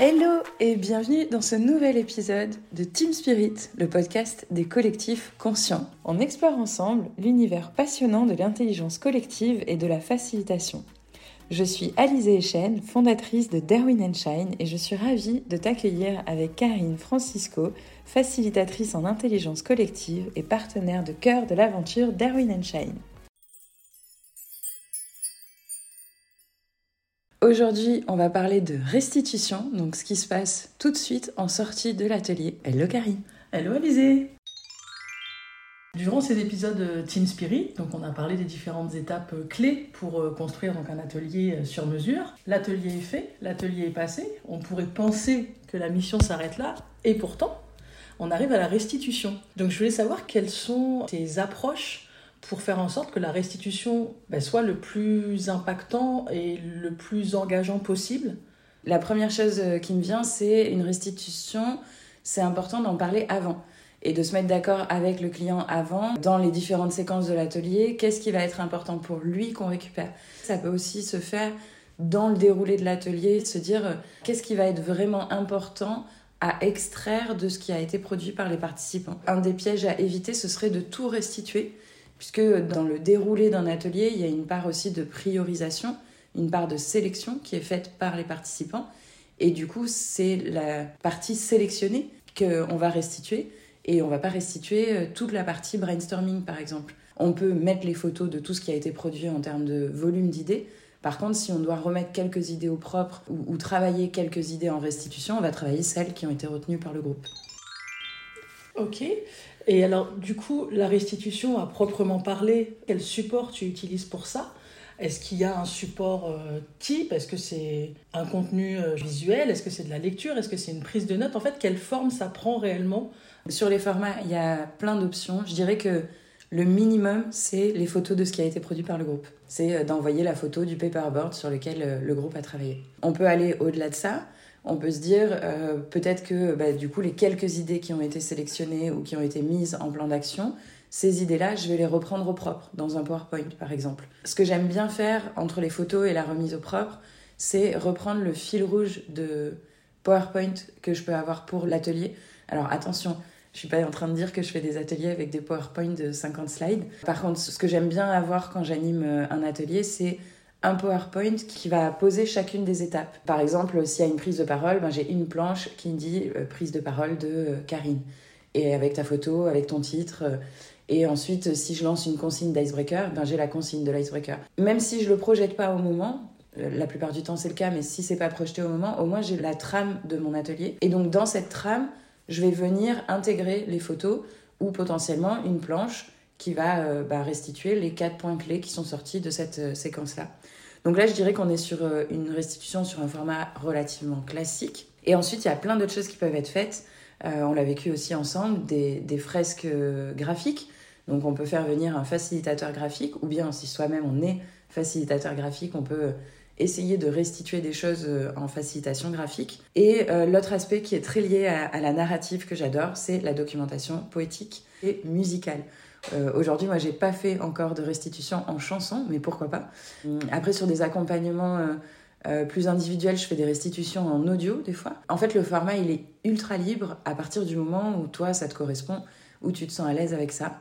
Hello et bienvenue dans ce nouvel épisode de Team Spirit, le podcast des collectifs conscients. On explore ensemble l'univers passionnant de l'intelligence collective et de la facilitation. Je suis Alizée Echen, fondatrice de Darwin Shine et je suis ravie de t'accueillir avec Karine Francisco, facilitatrice en intelligence collective et partenaire de cœur de l'aventure Darwin Shine. Aujourd'hui, on va parler de restitution, donc ce qui se passe tout de suite en sortie de l'atelier. Hello Karine. Hello Alizé. Durant ces épisodes Team Spirit, donc on a parlé des différentes étapes clés pour euh, construire donc un atelier euh, sur mesure. L'atelier est fait, l'atelier est passé. On pourrait penser que la mission s'arrête là, et pourtant, on arrive à la restitution. Donc je voulais savoir quelles sont tes approches pour faire en sorte que la restitution ben, soit le plus impactant et le plus engageant possible La première chose euh, qui me vient, c'est une restitution, c'est important d'en parler avant et de se mettre d'accord avec le client avant, dans les différentes séquences de l'atelier, qu'est-ce qui va être important pour lui qu'on récupère. Ça peut aussi se faire dans le déroulé de l'atelier, se dire euh, qu'est-ce qui va être vraiment important à extraire de ce qui a été produit par les participants. Un des pièges à éviter, ce serait de tout restituer puisque dans le déroulé d'un atelier, il y a une part aussi de priorisation, une part de sélection qui est faite par les participants. Et du coup, c'est la partie sélectionnée qu'on va restituer. Et on ne va pas restituer euh, toute la partie brainstorming, par exemple. On peut mettre les photos de tout ce qui a été produit en termes de volume d'idées. Par contre, si on doit remettre quelques idées au propre ou, ou travailler quelques idées en restitution, on va travailler celles qui ont été retenues par le groupe. Ok. Et alors, du coup, la restitution à proprement parler, quel support tu utilises pour ça? Est-ce qu'il y a un support euh, type? Est-ce que c'est un contenu euh, visuel? Est-ce que c'est de la lecture? Est-ce que c'est une prise de notes? En fait, quelle forme ça prend réellement? Sur les formats, il y a plein d'options. Je dirais que le minimum, c'est les photos de ce qui a été produit par le groupe. C'est euh, d'envoyer la photo du paperboard sur lequel le groupe a travaillé. On peut aller au-delà de ça on peut se dire euh, peut-être que bah, du coup les quelques idées qui ont été sélectionnées ou qui ont été mises en plan d'action, ces idées-là, je vais les reprendre au propre dans un PowerPoint par exemple. Ce que j'aime bien faire entre les photos et la remise au propre, c'est reprendre le fil rouge de PowerPoint que je peux avoir pour l'atelier. Alors attention, je suis pas en train de dire que je fais des ateliers avec des PowerPoint de 50 slides. Par contre, ce que j'aime bien avoir quand j'anime euh, un atelier, c'est un PowerPoint qui va poser chacune des étapes. Par exemple, s'il y a une prise de parole, ben, j'ai une planche qui dit euh, prise de parole de euh, Karine. Et avec ta photo, avec ton titre. Euh, et ensuite, si je lance une consigne d'icebreaker, ben, j'ai la consigne de l'icebreaker. Même si je le projette pas au moment, la plupart du temps c'est le cas, mais si c'est pas projeté au moment, au moins j'ai la trame de mon atelier. Et donc dans cette trame, je vais venir intégrer les photos ou potentiellement une planche qui va bah, restituer les quatre points clés qui sont sortis de cette séquence-là. Donc là, je dirais qu'on est sur euh, une restitution sur un format relativement classique. Et ensuite, il y a plein d'autres choses qui peuvent être faites. Euh, on l'a vécu aussi ensemble, des, fresques euh, graphiques. Donc on peut faire venir un facilitateur graphique, ou bien si soi-même on est facilitateur graphique, on peut essayer de restituer des choses en facilitation graphique. Et l'autre aspect qui est très lié à la narrative que j'adore, c'est la documentation poétique et musicale. Euh, aujourd'hui, moi, j'ai pas fait encore de restitution en chanson, mais pourquoi pas. Hum, après, sur des accompagnements euh, euh, plus individuels, je fais des restitutions en audio des fois. En fait, le format, il est ultra libre à partir du moment où toi, ça te correspond, où tu te sens à l'aise avec ça.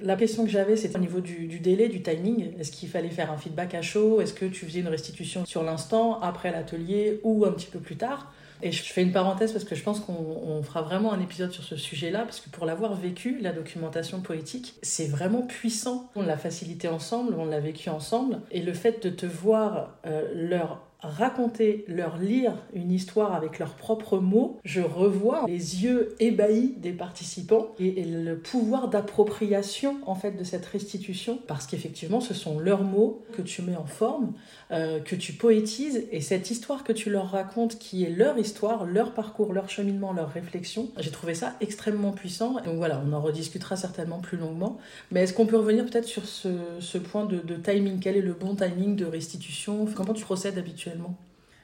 La question que j'avais, c'était au niveau du, du, délai, du timing. Est-ce qu'il fallait faire un feedback à chaud? Est-ce que tu faisais une restitution sur l'instant, après l'atelier ou un petit peu plus tard? Et je fais une parenthèse parce que je pense qu'on fera vraiment un épisode sur ce sujet-là, parce que pour l'avoir vécu, la documentation poétique, c'est vraiment puissant. On l'a facilité ensemble, on l'a vécu ensemble, et le fait de te voir euh, leur raconter, leur lire une histoire avec leurs propres mots, je revois les yeux ébahis des participants et, le pouvoir d'appropriation en fait de cette restitution. Parce qu'effectivement ce sont leurs mots que tu mets en forme, euh, que tu poétises. Et cette histoire que tu leur racontes qui est leur histoire, leur parcours, leur cheminement, leur réflexion, j'ai trouvé ça extrêmement puissant. Donc voilà, on en rediscutera certainement plus longuement. Mais est-ce qu'on peut revenir peut-être sur ce, point de, de timing? Quel est le bon timing de restitution? Comment tu procèdes habituellement?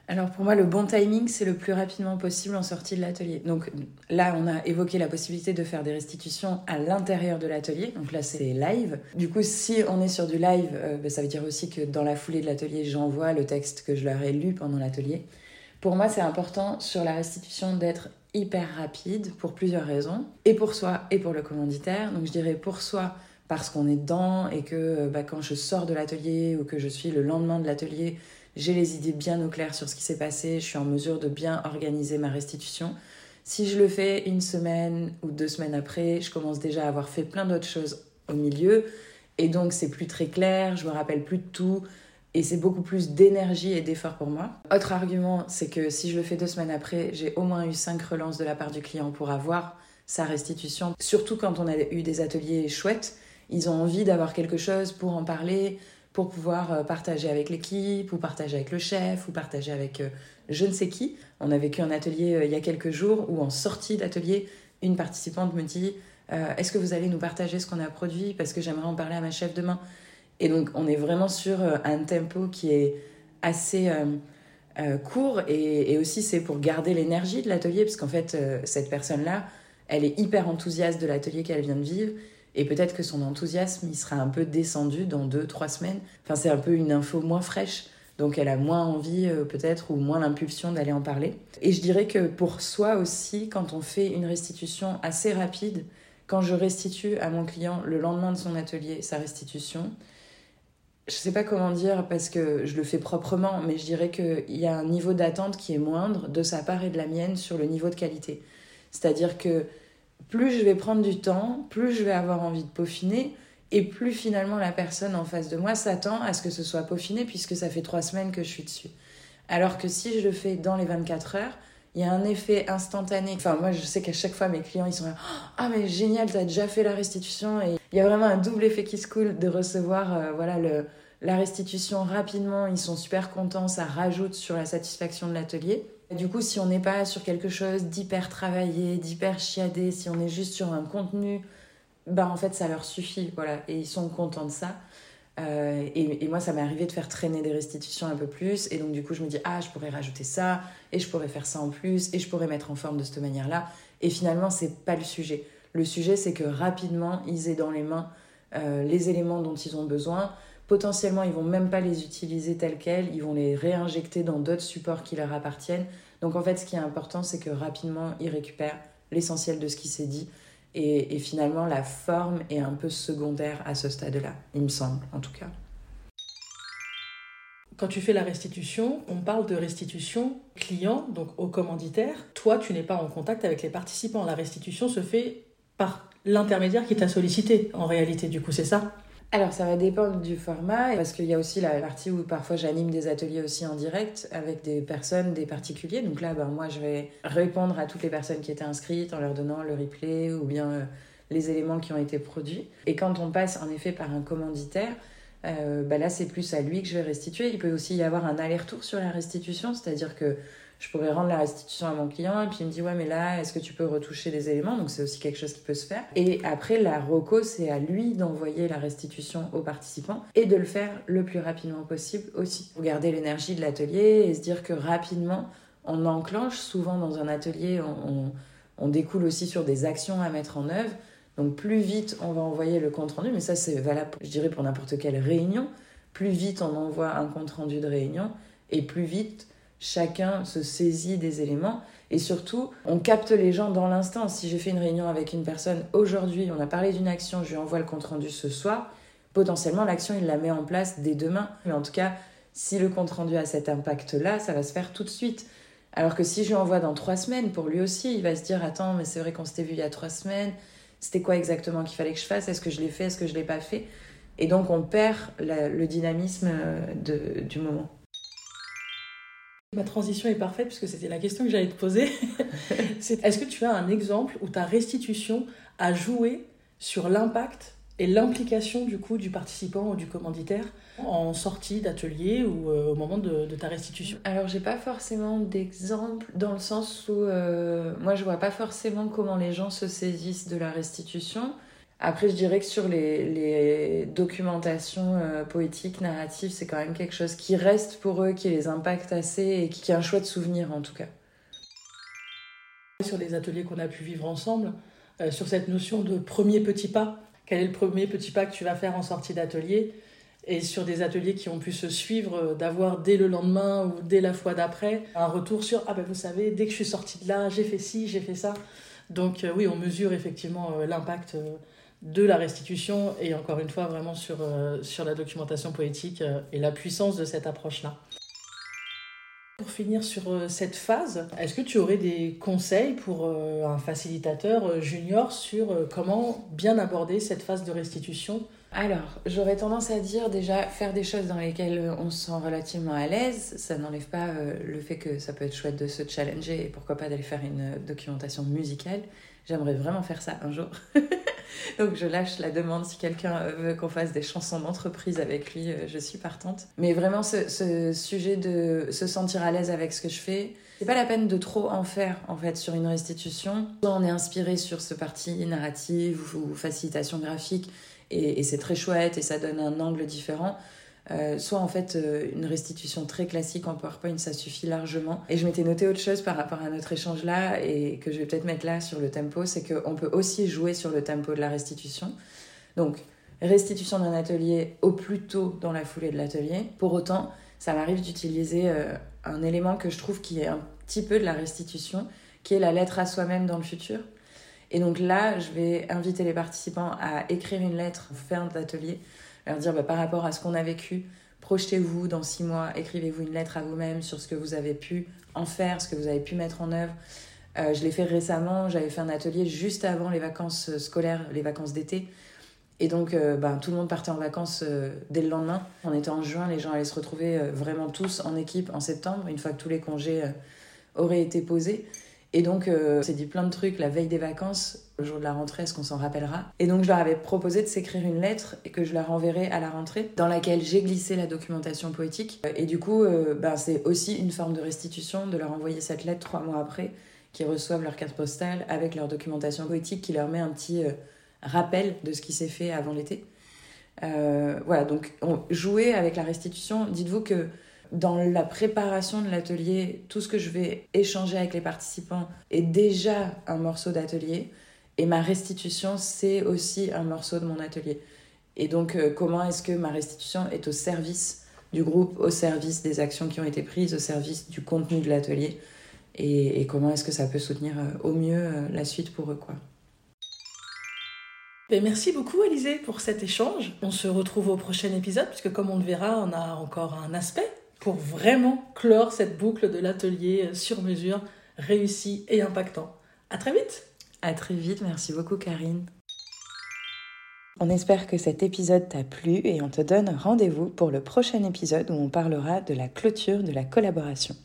Alors pour moi, le bon timing, c'est le plus rapidement possible en sortie de l'atelier. Donc là, on a évoqué la possibilité de faire des restitutions à l'intérieur de l'atelier. Donc là, c'est live. Du coup, si on est sur du live, euh, ben, ça veut dire aussi que dans la foulée de l'atelier, j'envoie le texte que je leur ai lu pendant l'atelier. Pour moi, c'est important sur la restitution d'être hyper rapide pour plusieurs raisons, et pour soi et pour le commanditaire. Donc je dirais pour soi parce qu'on est dedans et que euh, bah, quand je sors de l'atelier ou que je suis le lendemain de l'atelier, j'ai les idées bien au clair sur ce qui s'est passé, je suis en mesure de bien organiser ma restitution. Si je le fais une semaine ou deux semaines après, je commence déjà à avoir fait plein d'autres choses au milieu et donc c'est plus très clair, je me rappelle plus de tout et c'est beaucoup plus d'énergie et d'effort pour moi. Autre argument, c'est que si je le fais deux semaines après, j'ai au moins eu cinq relances de la part du client pour avoir sa restitution. Surtout quand on a eu des ateliers chouettes, ils ont envie d'avoir quelque chose pour en parler, pour pouvoir euh, partager avec l'équipe, ou partager avec le chef, ou partager avec euh, je ne sais qui. On a vécu un atelier euh, il y a quelques jours où en sortie d'atelier, une participante me dit Est-ce que vous allez nous partager ce qu'on a produit? Parce que j'aimerais en parler à ma chef demain. Et donc, on est vraiment sur un tempo qui est assez court et, et aussi c'est pour garder l'énergie de l'atelier, parce qu'en fait, cette personne-là, elle est hyper enthousiaste de l'atelier qu'elle vient de vivre et peut-être que son enthousiasme, il sera un peu descendu dans deux, trois semaines. Enfin, c'est un peu une info moins fraîche. Donc elle a moins envie euh, peut-être ou moins l'impulsion d'aller en parler. Et je dirais que pour soi aussi, quand on fait une restitution assez rapide, quand je restitue à mon client le lendemain de son atelier sa restitution, je sais pas comment dire parce que je le fais proprement, mais je dirais qu'il y a un niveau d'attente qui est moindre de sa part et de la mienne sur le niveau de qualité. C'est-à-dire que plus je vais prendre du temps, plus je vais avoir envie de peaufiner, et plus finalement la personne en face de moi s'attend à ce que ce soit peaufiné, puisque ça fait trois semaines que je suis dessus. Alors que si je le fais dans les 24 heures, il y a un effet instantané. Enfin, moi, je sais qu'à chaque fois, mes clients, ils sont là, ah, mais génial, t'as déjà fait la restitution. Et il y a vraiment un double effet qui se coule de recevoir, euh, voilà, le, la restitution rapidement. Ils sont super contents, ça rajoute sur la satisfaction de l'atelier. Du coup, si on n'est pas sur quelque chose d'hyper travaillé, d'hyper chiadé, si on est juste sur un contenu, bah en fait ça leur suffit, voilà, et ils sont contents de ça. Euh, et, moi, ça m'est arrivé de faire traîner des restitutions un peu plus, et donc du coup, je me dis ah, je pourrais rajouter ça, et je pourrais faire ça en plus, et je pourrais mettre en forme de cette manière-là. Et finalement, c'est pas le sujet. Le sujet, c'est que rapidement, ils aient dans les mains euh, les éléments dont ils ont besoin Potentiellement, ils vont même pas les utiliser tels quels, ils vont les réinjecter dans d'autres supports qui leur appartiennent. Donc en fait, ce qui est important, c'est que rapidement, ils récupèrent l'essentiel de ce qui s'est dit. Et, finalement, la forme est un peu secondaire à ce stade-là, il me semble, en tout cas. Quand tu fais la restitution, on parle de restitution client, donc au commanditaire. Toi, tu n'es pas en contact avec les participants. La restitution se fait par l'intermédiaire qui t'a sollicité, en réalité, du coup, c'est ça? Alors ça va dépendre du format, parce qu'il y a aussi la partie où parfois j'anime des ateliers aussi en direct avec des personnes, des particuliers. Donc là, ben, moi, je vais répondre à toutes les personnes qui étaient inscrites en leur donnant le replay ou bien euh, les éléments qui ont été produits. Et quand on passe en effet par un commanditaire, euh, ben là c'est plus à lui que je vais restituer. Il peut aussi y avoir un aller-retour sur la restitution, c'est-à-dire que je pourrais rendre la restitution à mon client et puis il me dit ouais mais là est-ce que tu peux retoucher les éléments? Donc c'est aussi quelque chose qui peut se faire. Et après la reco c'est à lui d'envoyer la restitution aux participants et de le faire le plus rapidement possible aussi. Pour garder l'énergie de l'atelier et se dire que rapidement on enclenche. Souvent dans un atelier on, on, découle aussi sur des actions à mettre en œuvre. Donc plus vite on va envoyer le compte rendu mais ça c'est valable je dirais pour n'importe quelle réunion. Plus vite on envoie un compte rendu de réunion et plus vite chacun se saisit des éléments et surtout, on capte les gens dans l'instant. Si j'ai fait une réunion avec une personne aujourd'hui, on a parlé d'une action, je lui envoie le compte rendu ce soir, potentiellement l'action, il la met en place dès demain. Mais en tout cas, si le compte rendu a cet impact-là, ça va se faire tout de suite. Alors que si je lui envoie dans trois semaines, pour lui aussi, il va se dire Attends, mais c'est vrai qu'on s'était vu il y a trois semaines, c'était quoi exactement qu'il fallait que je fasse? Est-ce que je l'ai fait? Est-ce que je l'ai pas fait? Et donc, on perd le dynamisme euh, du moment. Ma transition est parfaite puisque c'était la question que j'allais te poser. Est-ce que tu as un exemple où ta restitution a joué sur l'impact et l'implication du coup du participant ou du commanditaire en sortie d'atelier ou euh, au moment de, ta restitution? Alors j'ai pas forcément d'exemple dans le sens où euh, moi je vois pas forcément comment les gens se saisissent de la restitution. Après, je dirais que sur les, documentations euh, poétiques, narratives, c'est quand même quelque chose qui reste pour eux, qui les impacte assez et qui, est un chouette souvenir en tout cas. Sur les ateliers qu'on a pu vivre ensemble, euh, sur cette notion de premier petit pas, quel est le premier petit pas que tu vas faire en sortie d'atelier et sur des ateliers qui ont pu se suivre, euh, d'avoir dès le lendemain ou dès la fois d'après un retour sur ah ben vous savez, dès que je suis sortie de là, j'ai fait ci, j'ai fait ça. Donc oui, on mesure effectivement l'impact de la restitution et encore une fois vraiment sur, sur la documentation poétique et la puissance de cette approche-là. Pour finir sur euh, cette phase, est-ce que tu aurais des conseils pour euh, un facilitateur euh, junior sur comment bien aborder cette phase de restitution? Alors, j'aurais tendance à dire déjà faire des choses dans lesquelles on se sent relativement à l'aise. Ça n'enlève pas le fait que ça peut être chouette de se challenger et pourquoi pas d'aller faire une documentation musicale. J'aimerais vraiment faire ça un jour. Donc je lâche la demande si quelqu'un veut qu'on fasse des chansons d'entreprise avec lui, euh, je suis partante. Mais vraiment ce, sujet de se sentir à l'aise avec ce que je fais, c'est pas la peine de trop en faire en fait sur une restitution. Soit on est inspiré sur ce parti narrative ou, facilitation graphique et c'est très chouette et ça donne un angle différent. Euh, soit en fait euh, une restitution très classique en PowerPoint, ça suffit largement. Et je m'étais noté autre chose par rapport à notre échange là et que je vais peut-être mettre là sur le tempo, c'est qu'on peut aussi jouer sur le tempo de la restitution. Donc, restitution d'un atelier au plus tôt dans la foulée de l'atelier. Pour autant, ça m'arrive d'utiliser euh, un élément que je trouve qui est un petit peu de la restitution, qui est la lettre à soi-même dans le futur. Et donc là, je vais inviter les participants à écrire une lettre en fin d'atelier leur dire bah, par rapport à ce qu'on a vécu, projetez-vous dans six mois, écrivez-vous une lettre à vous-même sur ce que vous avez pu en faire, ce que vous avez pu mettre en œuvre. Euh, je l'ai fait récemment, j'avais fait un atelier juste avant les vacances scolaires, les vacances d'été. Et donc, euh, bah, tout le monde partait en vacances euh, dès le lendemain. On était en juin, les gens allaient se retrouver vraiment tous en équipe en septembre, une fois que tous les congés auraient été posés. Et donc, euh, c'est dit plein de trucs la veille des vacances, le jour de la rentrée, est-ce qu'on s'en rappellera? Et donc, je leur avais proposé de s'écrire une lettre et que je leur enverrai à la rentrée, dans laquelle j'ai glissé la documentation poétique. Et du coup, euh, ben, c'est aussi une forme de restitution de leur envoyer cette lettre trois mois après, qu'ils reçoivent leur carte postale avec leur documentation poétique qui leur met un petit euh, rappel de ce qui s'est fait avant l'été. voilà, donc jouer avec la restitution, dites-vous que dans la préparation de l'atelier, tout ce que je vais échanger avec les participants est déjà un morceau d'atelier. Et ma restitution, c'est aussi un morceau de mon atelier. Et donc, euh, comment est-ce que ma restitution est au service du groupe, au service des actions qui ont été prises, au service du contenu de l'atelier? Et, comment est-ce que ça peut soutenir euh, au mieux euh, la suite pour eux, quoi? Ben, merci beaucoup, Alizé, pour cet échange. On se retrouve au prochain épisode, puisque comme on le verra, on a encore un aspect pour vraiment clore cette boucle de l'atelier sur mesure réussi et impactant. À très vite. À très vite, merci beaucoup Karine. On espère que cet épisode t'a plu et on te donne rendez-vous pour le prochain épisode où on parlera de la clôture de la collaboration.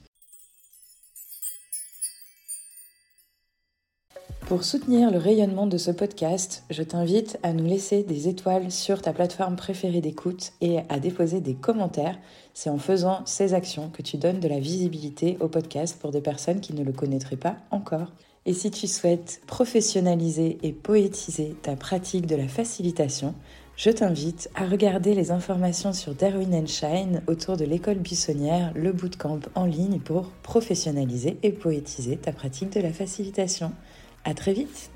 Pour soutenir le rayonnement de ce podcast, je t'invite à nous laisser des étoiles sur ta plateforme préférée d'écoute et à déposer des commentaires. C'est en faisant ces actions que tu donnes de la visibilité au podcast pour des personnes qui ne le connaîtraient pas encore. Et si tu souhaites professionnaliser et poétiser ta pratique de la facilitation, je t'invite à regarder les informations sur Darwin Shine autour de l'école buissonnière, le bootcamp en ligne pour professionnaliser et poétiser ta pratique de la facilitation. À très vite